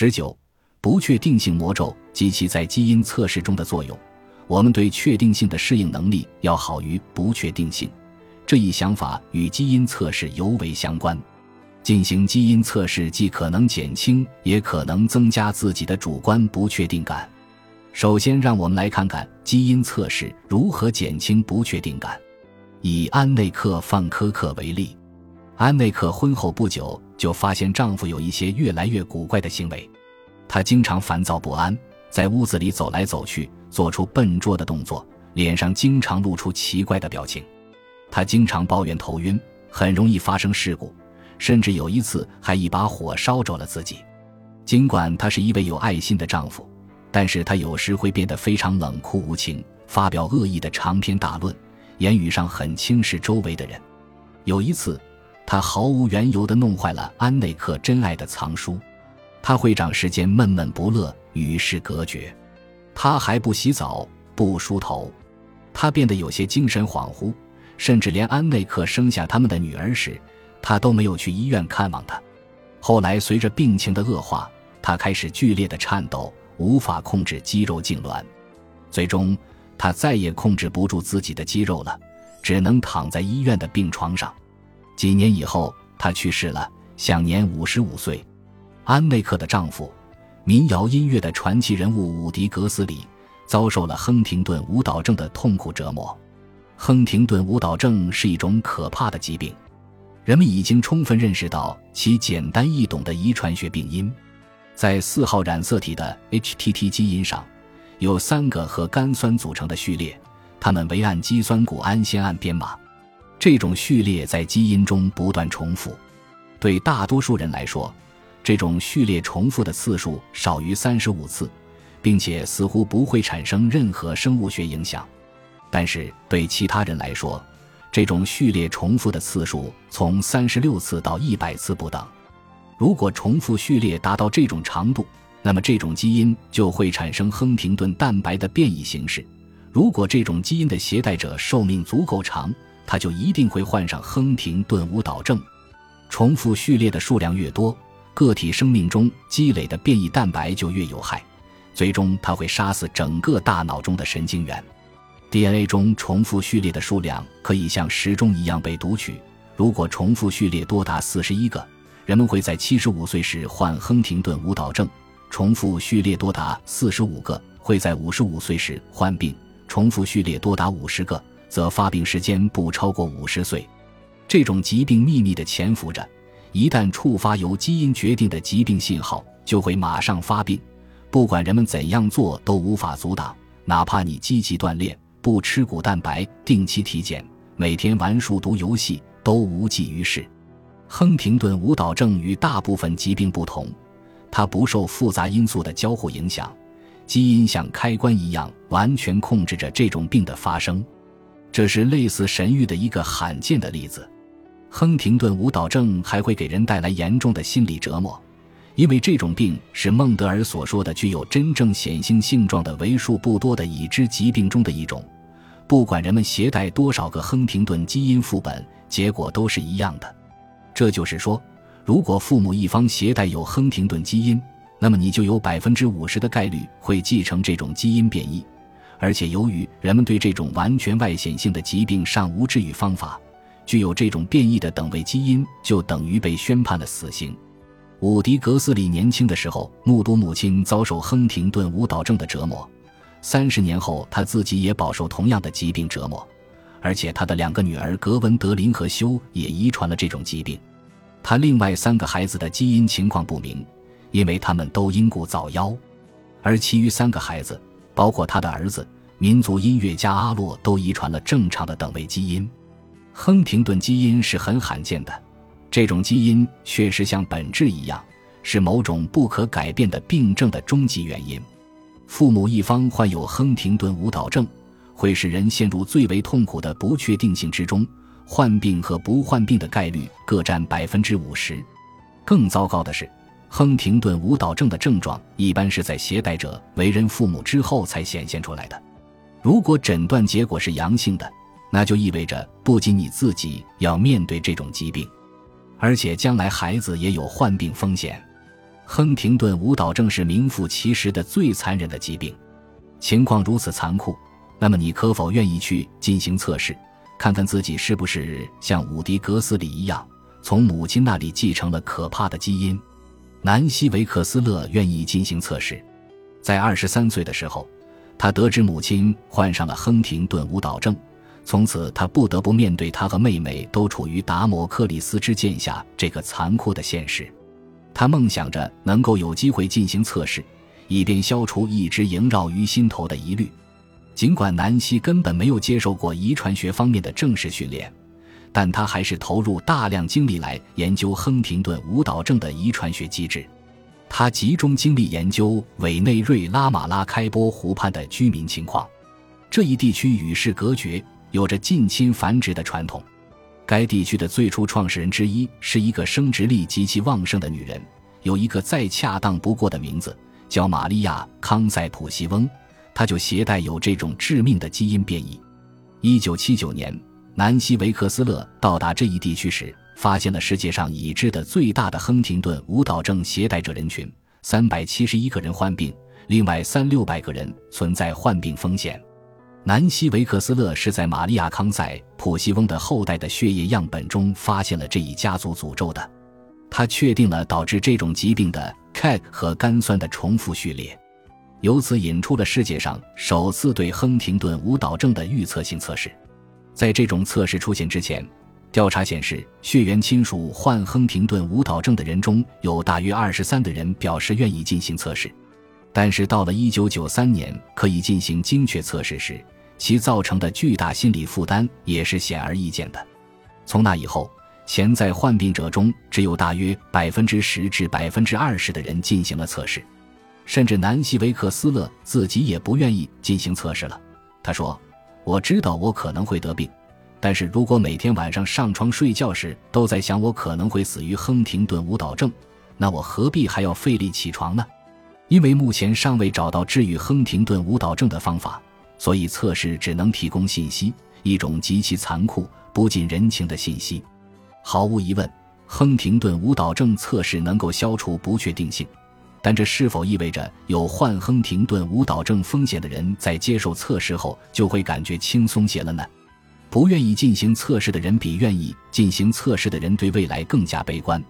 十九，不确定性魔咒及其在基因测试中的作用。我们对确定性的适应能力要好于不确定性，这一想法与基因测试尤为相关。进行基因测试既可能减轻，也可能增加自己的主观不确定感。首先，让我们来看看基因测试如何减轻不确定感。以安内克·范科克为例，安内克婚后不久就发现丈夫有一些越来越古怪的行为，她经常烦躁不安，在屋子里走来走去，做出笨拙的动作，脸上经常露出奇怪的表情。他经常抱怨头晕，很容易发生事故，甚至有一次还一把火烧着了自己。尽管她是一位有爱心的丈夫，但是她有时会变得非常冷酷无情，发表恶意的长篇大论。言语上很轻视周围的人。有一次，他毫无缘由地弄坏了安内克珍爱的藏书。他会长时间闷闷不乐，与世隔绝。他还不洗澡，不梳头。他变得有些精神恍惚，甚至连安内克生下他们的女儿时，他都没有去医院看望她。后来，随着病情的恶化，他开始剧烈的颤抖，无法控制肌肉痉挛，最终。他再也控制不住自己的肌肉了，只能躺在医院的病床上。几年以后，他去世了，享年五十五岁。安内克的丈夫，民谣音乐的传奇人物伍迪·格斯里，遭受了亨廷顿舞蹈症的痛苦折磨。亨廷顿舞蹈症是一种可怕的疾病，人们已经充分认识到其简单易懂的遗传学病因，在四号染色体的 HTT 基因上。有三个和苷酸组成的序列，它们为氨基酸谷氨酰胺编码。这种序列在基因中不断重复。对大多数人来说，这种序列重复的次数少于三十五次，并且似乎不会产生任何生物学影响。但是对其他人来说，这种序列重复的次数从三十六次到一百次不等。如果重复序列达到这种长度，那么这种基因就会产生亨廷顿蛋白的变异形式。如果这种基因的携带者寿命足够长，他就一定会患上亨廷顿舞蹈症。重复序列的数量越多，个体生命中积累的变异蛋白就越有害，最终它会杀死整个大脑中的神经元。DNA 中重复序列的数量可以像时钟一样被读取。如果重复序列多达四十一个，人们会在七十五岁时患亨廷顿舞蹈症。重复序列多达四十五个，会在五十五岁时患病；重复序列多达五十个，则发病时间不超过五十岁。这种疾病秘密地潜伏着，一旦触发由基因决定的疾病信号，就会马上发病。不管人们怎样做，都无法阻挡。哪怕你积极锻炼、不吃谷蛋白、定期体检、每天玩数独游戏，都无济于事。亨廷顿舞蹈症与大部分疾病不同。它不受复杂因素的交互影响，基因像开关一样完全控制着这种病的发生。这是类似神谕的一个罕见的例子。亨廷顿舞蹈症还会给人带来严重的心理折磨，因为这种病是孟德尔所说的具有真正显性性状的为数不多的已知疾病中的一种。不管人们携带多少个亨廷顿基因副本，结果都是一样的。这就是说。如果父母一方携带有亨廷顿基因，那么你就有百分之五十的概率会继承这种基因变异。而且，由于人们对这种完全外显性的疾病尚无治愈方法，具有这种变异的等位基因就等于被宣判了死刑。伍迪·格斯里年轻的时候目睹母亲遭受亨廷顿舞蹈症的折磨，三十年后他自己也饱受同样的疾病折磨，而且他的两个女儿格文德林和修也遗传了这种疾病。他另外三个孩子的基因情况不明，因为他们都因故早夭，而其余三个孩子，包括他的儿子民族音乐家阿洛，都遗传了正常的等位基因。亨廷顿基因是很罕见的，这种基因确实像本质一样，是某种不可改变的病症的终极原因。父母一方患有亨廷顿舞蹈症，会使人陷入最为痛苦的不确定性之中。患病和不患病的概率各占百分之五十。更糟糕的是，亨廷顿舞蹈症的症状一般是在携带者为人父母之后才显现出来的。如果诊断结果是阳性的，那就意味着不仅你自己要面对这种疾病，而且将来孩子也有患病风险。亨廷顿舞蹈症是名副其实的最残忍的疾病。情况如此残酷，那么你可否愿意去进行测试，看看自己是不是像伍迪·格斯里一样，从母亲那里继承了可怕的基因？南希·维克斯勒愿意进行测试。在二十三岁的时候，他得知母亲患上了亨廷顿舞蹈症，从此他不得不面对他和妹妹都处于达摩克里斯之剑下这个残酷的现实。他梦想着能够有机会进行测试。以便消除一直萦绕于心头的疑虑。尽管南希根本没有接受过遗传学方面的正式训练，但他还是投入大量精力来研究亨廷顿舞蹈症的遗传学机制。他集中精力研究委内瑞拉马拉开波湖畔的居民情况。这一地区与世隔绝，有着近亲繁殖的传统。该地区的最初创始人之一是一个生殖力极其旺盛的女人，有一个再恰当不过的名字。叫玛利亚·康塞普西翁，他就携带有这种致命的基因变异。一九七九年，南希·维克斯勒到达这一地区时，发现了世界上已知的最大的亨廷顿舞蹈症携带者人群——三百七十一个人患病，另外三六百个人存在患病风险。南希·维克斯勒是在玛利亚·康塞普西翁的后代的血液样本中发现了这一家族诅咒的，他确定了导致这种疾病的。K 和甘酸的重复序列，由此引出了世界上首次对亨廷顿舞蹈症的预测性测试。在这种测试出现之前，调查显示，血缘亲属患亨廷顿舞蹈症的人中有大约二十三的人表示愿意进行测试。但是到了一九九三年可以进行精确测试时，其造成的巨大心理负担也是显而易见的。从那以后。潜在患病者中，只有大约百分之十至百分之二十的人进行了测试，甚至南希·维克斯勒自己也不愿意进行测试了。他说：“我知道我可能会得病，但是如果每天晚上上床睡觉时都在想我可能会死于亨廷顿舞蹈症，那我何必还要费力起床呢？因为目前尚未找到治愈亨廷顿舞蹈症的方法，所以测试只能提供信息，一种极其残酷、不近人情的信息。”毫无疑问，亨廷顿舞蹈症测试能够消除不确定性，但这是否意味着有患亨廷顿舞蹈症风险的人在接受测试后就会感觉轻松些了呢？不愿意进行测试的人比愿意进行测试的人对未来更加悲观，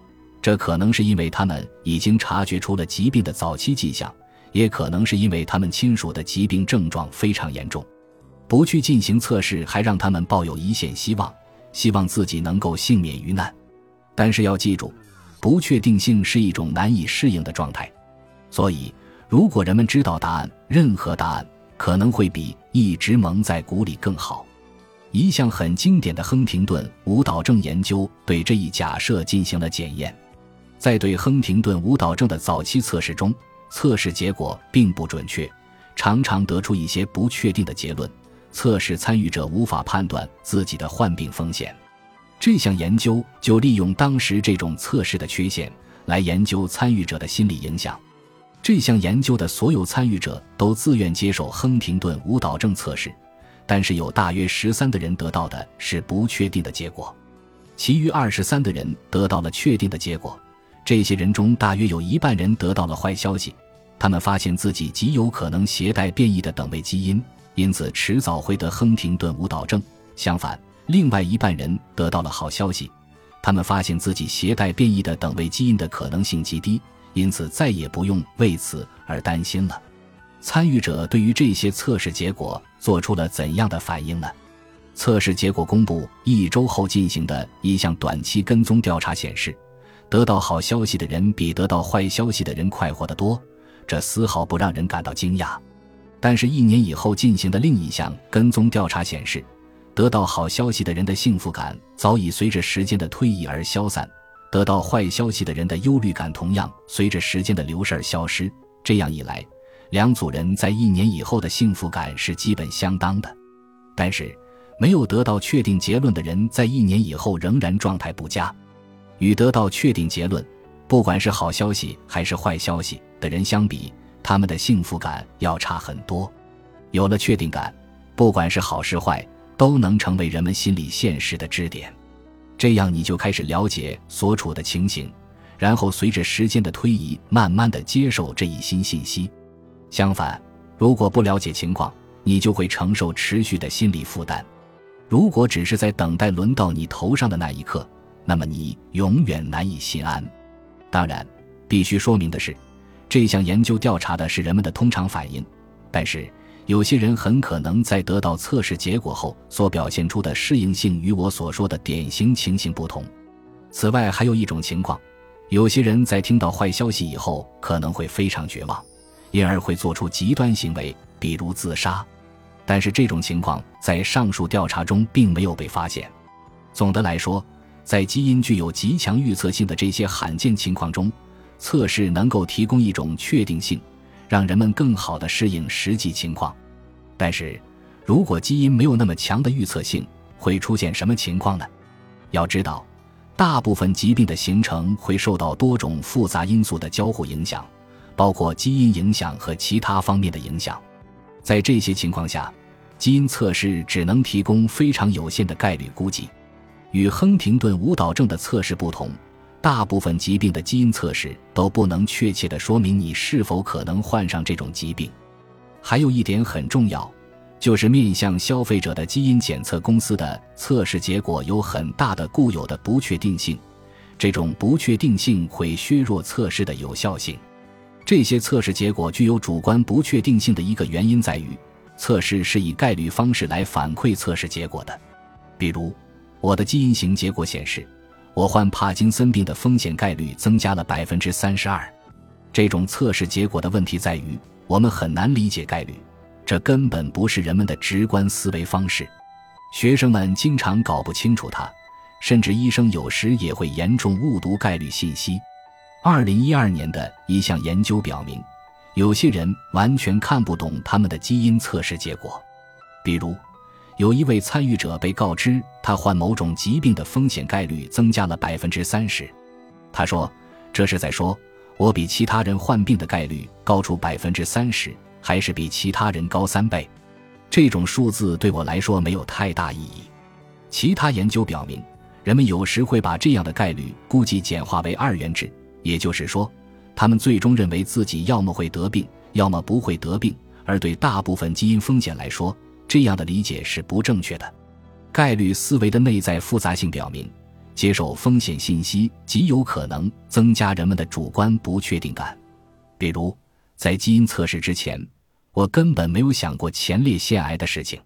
这可能是因为他们已经察觉出了疾病的早期迹象，也可能是因为他们亲属的疾病症状非常严重。不去进行测试，还让他们抱有一线希望。希望自己能够幸免于难，但是要记住，不确定性是一种难以适应的状态。所以，如果人们知道答案，任何答案可能会比一直蒙在鼓里更好。一项很经典的亨廷顿舞蹈症研究对这一假设进行了检验。在对亨廷顿舞蹈症的早期测试中，测试结果并不准确，常常得出一些不确定的结论。测试参与者无法判断自己的患病风险，这项研究就利用当时这种测试的缺陷来研究参与者的心理影响。这项研究的所有参与者都自愿接受亨廷顿舞蹈症测试，但是有大约十三的人得到的是不确定的结果，其余二十三的人得到了确定的结果。这些人中大约有一半人得到了坏消息，他们发现自己极有可能携带变异的等位基因。因此，迟早会得亨廷顿舞蹈症。相反，另外一半人得到了好消息，他们发现自己携带变异的等位基因的可能性极低，因此再也不用为此而担心了。参与者对于这些测试结果做出了怎样的反应呢？测试结果公布一周后进行的一项短期跟踪调查显示，得到好消息的人比得到坏消息的人快活得多，这丝毫不让人感到惊讶。但是，一年以后进行的另一项跟踪调查显示，得到好消息的人的幸福感早已随着时间的推移而消散；得到坏消息的人的忧虑感同样随着时间的流逝而消失。这样一来，两组人在一年以后的幸福感是基本相当的。但是，没有得到确定结论的人在一年以后仍然状态不佳。与得到确定结论，不管是好消息还是坏消息的人相比，他们的幸福感要差很多。有了确定感，不管是好是坏，都能成为人们心理现实的支点。这样，你就开始了解所处的情形，然后随着时间的推移，慢慢的接受这一新信息。相反，如果不了解情况，你就会承受持续的心理负担。如果只是在等待轮到你头上的那一刻，那么你永远难以心安。当然，必须说明的是，这项研究调查的是人们的通常反应，但是有些人很可能在得到测试结果后所表现出的适应性与我所说的典型情形不同。此外，还有一种情况。有些人在听到坏消息以后可能会非常绝望，因而会做出极端行为，比如自杀。但是这种情况在上述调查中并没有被发现。总的来说，在基因具有极强预测性的这些罕见情况中，测试能够提供一种确定性，让人们更好地适应实际情况。但是，如果基因没有那么强的预测性，会出现什么情况呢？要知道。大部分疾病的形成会受到多种复杂因素的交互影响，包括基因影响和其他方面的影响。在这些情况下，基因测试只能提供非常有限的概率估计。与亨廷顿舞蹈症的测试不同，大部分疾病的基因测试都不能确切地说明你是否可能患上这种疾病。还有一点很重要。就是面向消费者的基因检测公司的测试结果有很大的固有的不确定性，这种不确定性会削弱测试的有效性。这些测试结果具有主观不确定性的一个原因在于，测试是以概率方式来反馈测试结果的。比如，我的基因型结果显示，我患帕金森病的风险概率增加了百分之三十二。这种测试结果的问题在于，我们很难理解概率。这根本不是人们的直观思维方式，学生们经常搞不清楚它，甚至医生有时也会严重误读概率信息。二零一二年的一项研究表明，有些人完全看不懂他们的基因测试结果。比如，有一位参与者被告知他患某种疾病的风险概率增加了百分之三十，他说：“这是在说我比其他人患病的概率高出百分之三十。”还是比其他人高三倍，这种数字对我来说没有太大意义。其他研究表明，人们有时会把这样的概率估计简化为二元制，也就是说，他们最终认为自己要么会得病，要么不会得病。而对大部分基因风险来说，这样的理解是不正确的。概率思维的内在复杂性表明，接受风险信息极有可能增加人们的主观不确定感，比如。在基因测试之前，我根本没有想过前列腺癌的事情。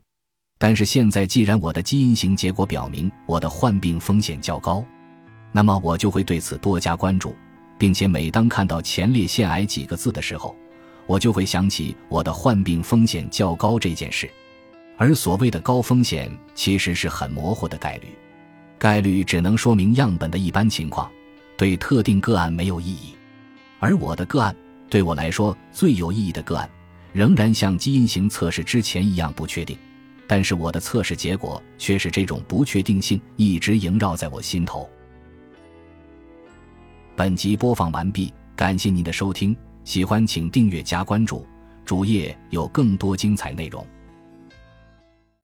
但是现在，既然我的基因型结果表明我的患病风险较高，那么我就会对此多加关注，并且每当看到前列腺癌几个字的时候，我就会想起我的患病风险较高这件事。而所谓的高风险，其实是很模糊的概率，概率只能说明样本的一般情况，对特定个案没有意义。而我的个案。对我来说最有意义的个案，仍然像基因型测试之前一样不确定，但是我的测试结果却是这种不确定性一直萦绕在我心头。本集播放完毕，感谢您的收听，喜欢请订阅加关注，主页有更多精彩内容。